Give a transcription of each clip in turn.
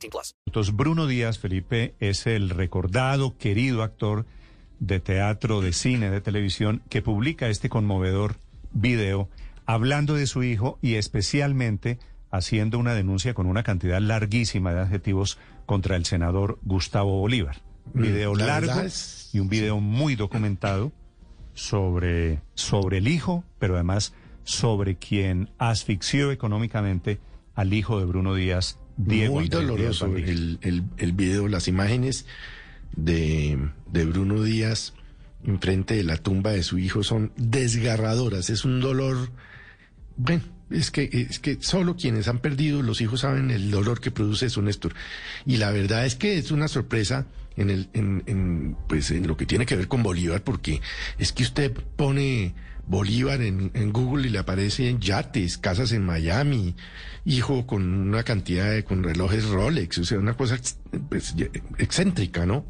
18 plus. Entonces, Bruno Díaz Felipe es el recordado, querido actor de teatro, de cine, de televisión, que publica este conmovedor video hablando de su hijo y especialmente haciendo una denuncia con una cantidad larguísima de adjetivos contra el senador Gustavo Bolívar. Video la largo es- y un video muy documentado sobre, sobre el hijo, pero además sobre quien asfixió económicamente al hijo de Bruno Díaz, Diego Muy Andrés doloroso el, el, el video, las imágenes de, de Bruno Díaz enfrente de la tumba de su hijo son desgarradoras. Es un dolor. Bueno, es que, es que solo quienes han perdido los hijos saben el dolor que produce eso, Néstor. Y la verdad es que es una sorpresa en el, en, en, pues en lo que tiene que ver con Bolívar, porque es que usted pone Bolívar en, en Google y le aparecen yates, casas en Miami, hijo con una cantidad de, con relojes Rolex, o sea, una cosa pues, excéntrica, ¿no?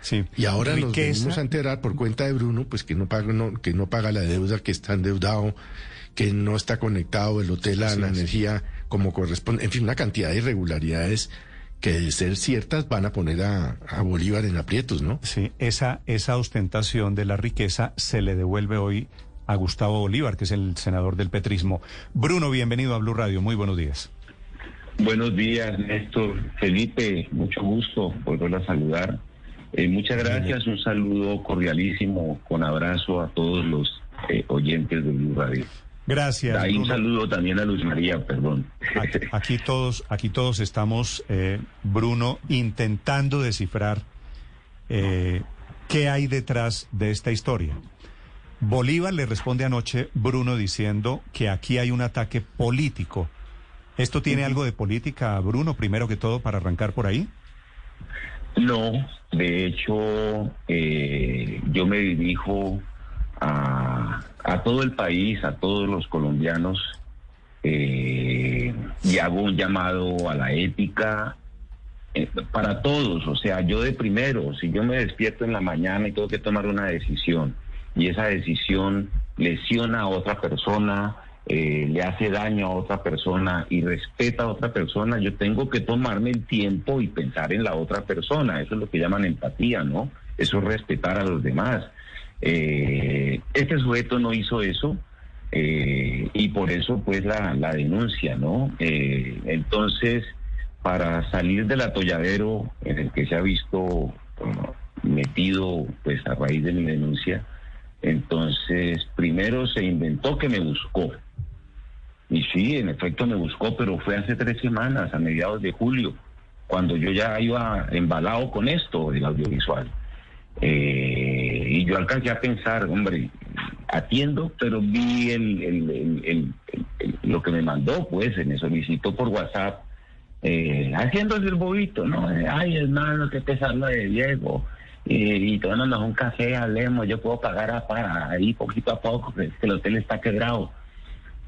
Sí. Y ahora nos Riqueza. venimos a enterar por cuenta de Bruno, pues que no paga, no, que no paga la deuda, que está endeudado, que no está conectado el hotel a Sí, la sí. energía como corresponde, en fin, una cantidad de irregularidades que de ser ciertas van a poner a, a Bolívar en aprietos, ¿no? Sí, esa, esa ostentación de la riqueza se le devuelve hoy a Gustavo Bolívar, que es el senador del petrismo. Bruno, bienvenido a Blue Radio. Muy buenos días. Buenos días, Néstor. Felipe, mucho gusto volverlo a saludar. Eh, muchas gracias, un saludo cordialísimo, con abrazo a todos los eh, oyentes de Blue Radio. Gracias. Ahí un saludo también a Luz María, perdón. Aquí, aquí todos, aquí todos estamos, eh, Bruno, intentando descifrar eh, qué hay detrás de esta historia. Bolívar le responde anoche, Bruno, diciendo que aquí hay un ataque político. ¿Esto tiene algo de política, Bruno, primero que todo, para arrancar por ahí? No, de hecho, eh, yo me dirijo a, a todo el país, a todos los colombianos, eh, y hago un llamado a la ética eh, para todos. O sea, yo de primero, si yo me despierto en la mañana y tengo que tomar una decisión, y esa decisión lesiona a otra persona, eh, le hace daño a otra persona y respeta a otra persona, yo tengo que tomarme el tiempo y pensar en la otra persona. Eso es lo que llaman empatía, ¿no? Eso es respetar a los demás. Eh, este sujeto no hizo eso eh, y por eso pues la, la denuncia, ¿no? Eh, entonces, para salir del atolladero en el que se ha visto metido pues a raíz de mi denuncia, entonces primero se inventó que me buscó. Y sí, en efecto me buscó, pero fue hace tres semanas, a mediados de julio, cuando yo ya iba embalado con esto del audiovisual. Yo alcancé a pensar, hombre, atiendo, pero vi el, lo que me mandó, pues, me solicitó por WhatsApp, eh, haciéndose el bobito, ¿no? Eh, Ay, hermano, qué pesar lo de Diego. Y, y tomándonos un café, hablemos, yo puedo pagar a, para ahí poquito a poco, que el hotel está quebrado.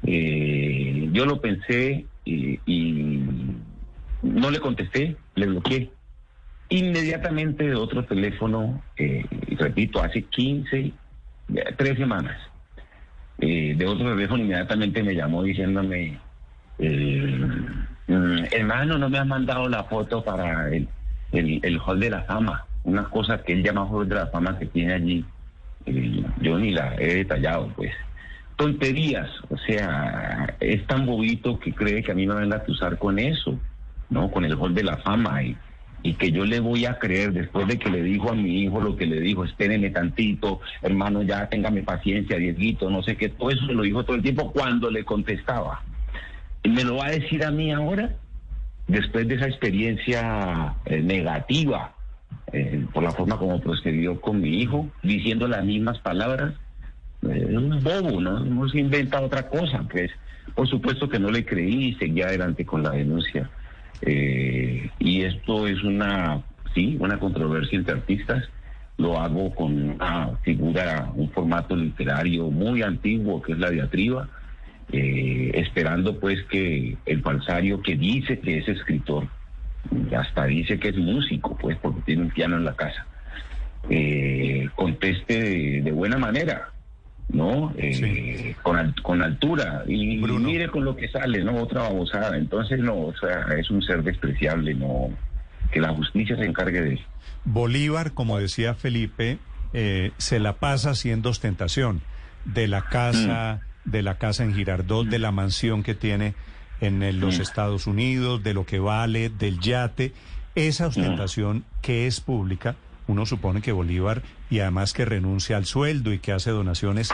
Eh, yo lo pensé y, y no le contesté, le bloqueé. Inmediatamente de otro teléfono, eh, repito, hace 15, eh, tres semanas, eh, de otro teléfono inmediatamente me llamó diciéndome, eh, mm, hermano, no me has mandado la foto para el, el, el Hall de la Fama, una cosa que él llama Hall de la Fama que tiene allí. Eh, yo ni la he detallado, pues. Tonterías, o sea, es tan bobito que cree que a mí me van a acusar con eso, ¿no? Con el Hall de la Fama y, y que yo le voy a creer después de que le dijo a mi hijo lo que le dijo, espérenme tantito, hermano, ya téngame paciencia, Dieguito, no sé qué, todo eso me lo dijo todo el tiempo cuando le contestaba. ¿Y me lo va a decir a mí ahora? Después de esa experiencia eh, negativa, eh, por la forma como procedió con mi hijo, diciendo las mismas palabras, eh, es un bobo, ¿no? No se inventa otra cosa, pues. Por supuesto que no le creí y seguí adelante con la denuncia. Eh, y esto es una, sí, una controversia entre artistas. Lo hago con una figura, un formato literario muy antiguo que es la diatriba, eh, esperando pues que el falsario que dice que es escritor, hasta dice que es músico, pues porque tiene un piano en la casa, eh, conteste de, de buena manera, ¿no? Eh, Sí. con, al- con altura. Y mire con lo que sale, ¿no? Otra babosada. Entonces, no, o sea, es un ser despreciable, ¿no? Que la justicia se encargue de eso. Bolívar, como decía Felipe, eh, se la pasa haciendo ostentación de la casa, de la casa en Girardot, de la mansión que tiene en los Mm. Estados Unidos, de lo que vale, del yate. Esa ostentación que es pública, uno supone que Bolívar, y además que renuncia al sueldo y que hace donaciones,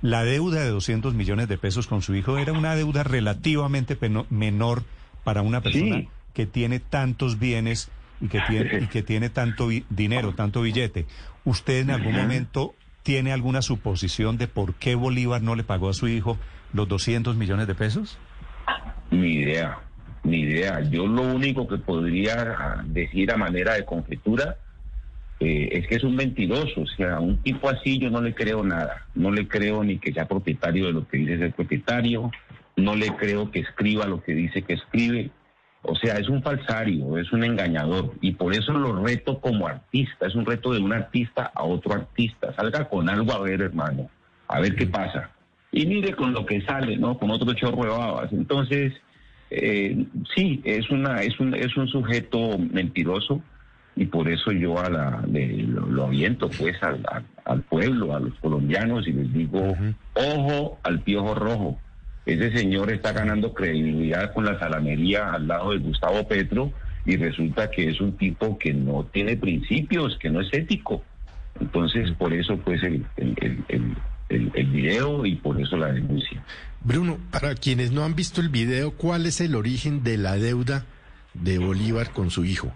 la deuda de 200 millones de pesos con su hijo era una deuda relativamente menor para una persona Sí. que tiene tantos bienes y que tiene, y que tiene tanto dinero, tanto billete. ¿Usted en algún momento tiene alguna suposición de por qué Bolívar no le pagó a su hijo los 200 millones de pesos? Ni idea, ni idea. Yo lo único que podría ah, decir a manera de conjetura eh, es que es un mentiroso. O sea, un tipo así yo no le creo nada. No le creo ni que sea propietario de lo que dice ser propietario. No le creo que escriba lo que dice que escribe. O sea, es un falsario, es un engañador. Y por eso lo reto como artista. Es un reto de un artista a otro artista. Salga con algo a ver, hermano. A ver qué pasa. Y mire con lo que sale, ¿no? Con otro chorro de babas. Entonces, eh, sí, es, una, es, un, es un sujeto mentiroso y por eso yo a la, le- lo, lo aviento pues al, al- al pueblo, a los colombianos y les digo, ojo al piojo rojo. Ese señor está ganando credibilidad con la salamería al lado de Gustavo Petro y resulta que es un tipo que no tiene principios, que no es ético. Entonces, por eso pues el, el, el, el- el- el video y por eso la denuncia. Bruno, para quienes no han visto el video, ¿cuál es el origen de la deuda de Bolívar con su hijo?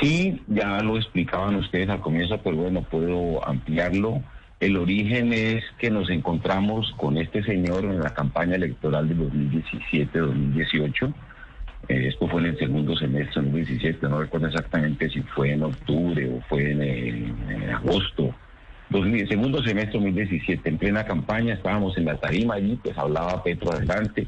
Sí, ya lo explicaban ustedes al comienzo, pero bueno, puedo ampliarlo. El origen es que nos encontramos con este señor en la campaña electoral de 2017-2018. Eh, esto fue en el segundo semestre de 2017, no recuerdo exactamente si fue en octubre o fue en, eh, agosto. 2000, segundo semestre de 2017, en plena campaña, estábamos en la tarima allí, pues hablaba Petro adelante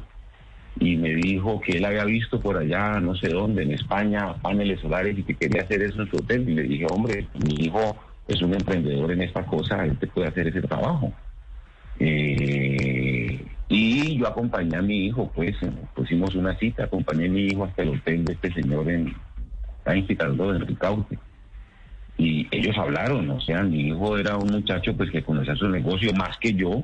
y me dijo que él había visto por allá, no sé dónde, en España, paneles solares y que quería hacer eso en su hotel. Y le dije, hombre, mi hijo es un emprendedor en esta cosa, él te puede hacer ese trabajo. Eh, y yo acompañé a mi hijo, pues pusimos una cita, acompañé a mi hijo hasta el hotel de este señor en, en en Ricaurte. Y ellos hablaron, o sea, mi hijo era un muchacho pues que conocía su negocio más que yo,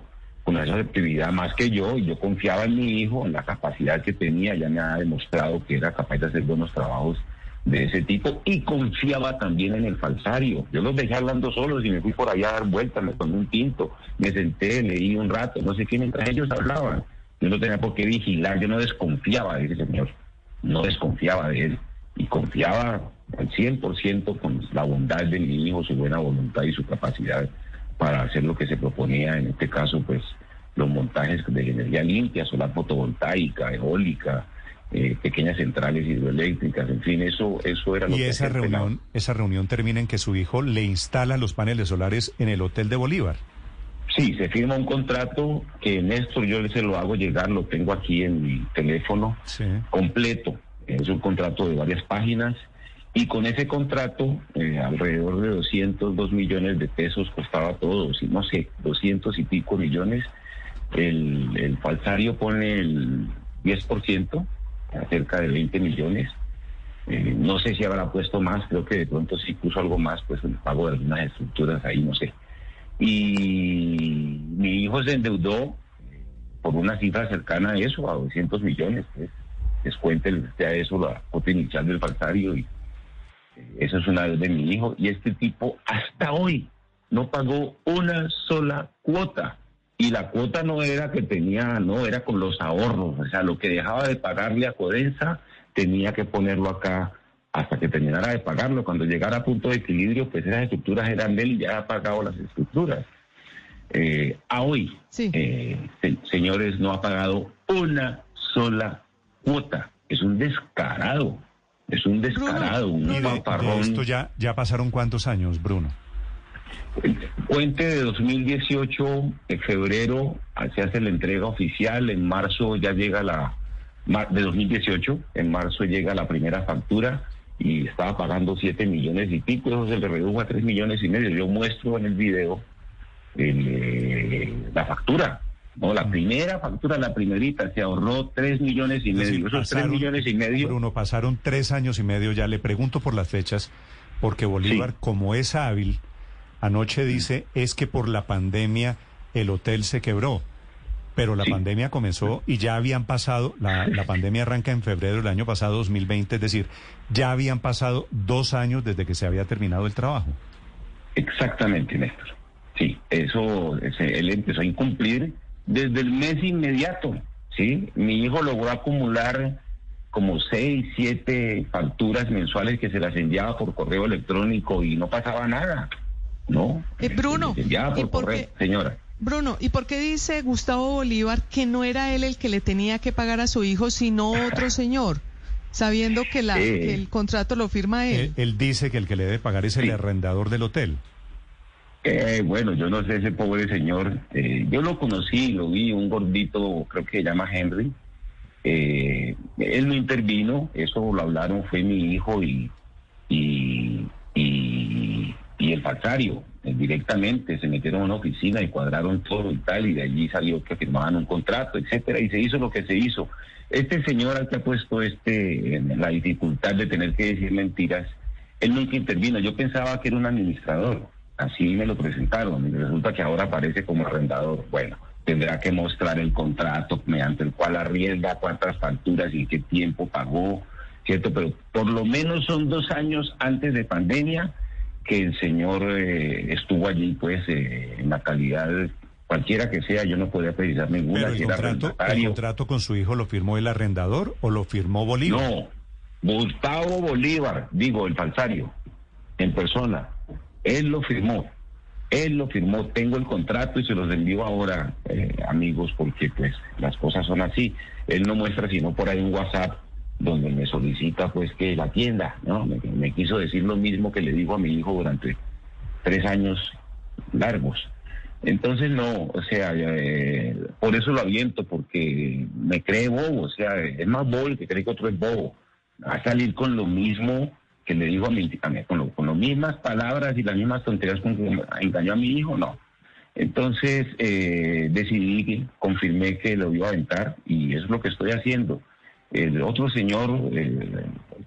con esa actividad más que yo, y yo confiaba en mi hijo, en la capacidad que tenía, ya me ha demostrado que era capaz de hacer buenos trabajos de ese tipo, y confiaba también en el falsario. Yo los dejé hablando solos y me fui por allá a dar vueltas, me tomé un tinto, me senté, leí un rato, no sé qué, mientras ellos hablaban. Yo no tenía por qué vigilar, yo no desconfiaba de ese señor, no desconfiaba de él, y confiaba al 100% con la bondad de mi hijo, su buena voluntad y su capacidad para hacer lo que se proponía, en este caso, pues los montajes de energía limpia, solar fotovoltaica, eólica, eh, pequeñas centrales hidroeléctricas, en fin, eso, eso era lo Y que esa reunión, esa reunión termina en que su hijo le instala los paneles solares en el hotel de Bolívar. Sí, se firma un contrato que Néstor yo se lo hago llegar, lo tengo aquí en mi teléfono Sí. completo. Es un contrato de varias páginas y con ese contrato eh, alrededor de 202 millones de pesos costaba todo, no sé, 200 y pico millones. El, el falsario pone el 10%, cerca de 20 millones. Eh, no sé si habrá puesto más, creo que de pronto sí puso algo más, pues el pago de algunas estructuras ahí, no sé. Y mi hijo se endeudó por una cifra cercana a eso, a 200 millones. Pues. Descuéntele a eso la cuota inicial del falsario y eso es una vez de mi hijo. Y este tipo hasta hoy no pagó una sola cuota. Y la cuota no era que tenía, no, era con los ahorros. O sea, lo que dejaba de pagarle a Codensa tenía que ponerlo acá hasta que terminara de pagarlo. Cuando llegara a punto de equilibrio, pues esas estructuras eran de él y ya ha pagado las estructuras. Eh, a hoy, Sí. eh, se- señores, no ha pagado una sola cuota. es un descarado, es un descarado, un Y de, paparrón. esto ya, ya pasaron cuántos años, Bruno. Cuente de 2018, en febrero se hace la entrega oficial, en marzo ya llega la, de 2018, en marzo llega la primera factura y estaba pagando 7 millones y pico, eso se le redujo a 3 millones y medio. Yo muestro en el video el, eh, la factura, no, la primera factura, la primerita, se ahorró 3 millones y medio. decir, Esos 3 pasaron- millones y medio. Bruno, pasaron tres años y medio ya. Le pregunto por las fechas, porque Bolívar, Sí. como es hábil, anoche dice es que por la pandemia el hotel se quebró. Pero la Sí. pandemia comenzó y ya habían pasado, la, la pandemia arranca en febrero del año pasado, 2020, es decir, ya habían pasado dos años desde que se había terminado el trabajo. Exactamente, Néstor. Sí, eso, ese- él empezó a incumplir desde el mes inmediato. Sí, mi hijo logró acumular como seis, siete facturas mensuales que se las enviaba por correo electrónico y no pasaba nada. ¿No? Eh, Bruno, Se enviaba ¿y por por correo, qué? señora. Bruno, ¿y por qué dice Gustavo Bolívar que no era él el que le tenía que pagar a su hijo, sino otro señor? Sabiendo que, la, Eh. que el contrato lo firma él. Él, él dice que el que le debe pagar es el Sí. arrendador del hotel. Eh, bueno, yo no sé ese pobre señor. eh, yo lo conocí, lo vi, un gordito, creo que se llama Henry. Eh, él no intervino, eso lo hablaron, fue mi hijo y, y, el falsario. eh, directamente se metieron a una oficina y cuadraron todo y tal, y de allí salió que firmaban un contrato, etcétera, y se hizo lo que se hizo. Este señor al que ha puesto este la dificultad de tener que decir mentiras, él nunca intervino. Yo pensaba que era un administrador. Así me lo presentaron. Y resulta que ahora aparece como arrendador. Bueno, tendrá que mostrar el contrato mediante el cual arrienda, cuántas facturas y qué tiempo pagó, ¿cierto? Pero por lo menos son dos años antes de pandemia que el señor eh, estuvo allí, pues, eh, en la calidad cualquiera que sea. Yo no podía precisar ninguna. Pero el si era contrato, el contrato con su hijo lo firmó el arrendador o lo firmó Bolívar. No, Gustavo Bolívar, digo, el falsario, en persona. Él lo firmó. Él lo firmó. Tengo el contrato y se los envío ahora, eh, amigos, porque pues las cosas son así. Él no muestra sino por ahí un WhatsApp donde me solicita pues que la atienda, ¿no? Me, quiso decir lo mismo que le dijo a mi hijo durante tres años largos. Entonces no, o sea, eh, por eso lo aviento, porque me cree bobo, o sea, es más bobo el que cree que otro es bobo. A salir con lo mismo que le dijo a mi, a mismas palabras y las mismas tonterías con que engañó a mi hijo, no. Entonces eh, decidí, confirmé que lo iba a aventar y es lo que estoy haciendo. El otro señor,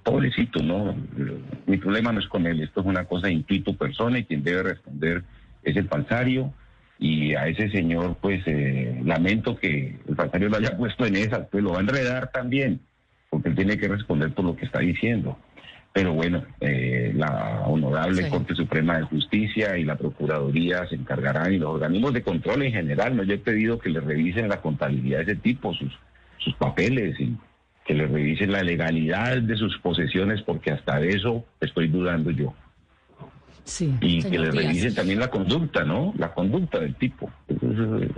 pobrecito, ¿no? Mi problema no es con él, esto es una cosa de intuito persona y quien debe responder es el falsario. Y a ese señor, pues eh, lamento que el falsario lo haya puesto en esas, pues lo va a enredar también, porque él tiene que responder por lo que está diciendo. Pero bueno, eh, la honorable Sí. Corte Suprema de Justicia y la Procuraduría se encargarán y los organismos de control en general. No, yo he pedido que le revisen la contabilidad de ese tipo, sus, sus papeles y que le revisen la legalidad de sus posesiones, porque hasta de eso estoy dudando yo. Sí. Y que le Díaz. revisen también la conducta, ¿no? La conducta del tipo. Eso, es,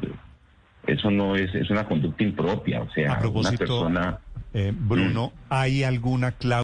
eh, no es, es una conducta impropia, o sea, A una persona... eh, Bruno, ¿hay alguna cláusula?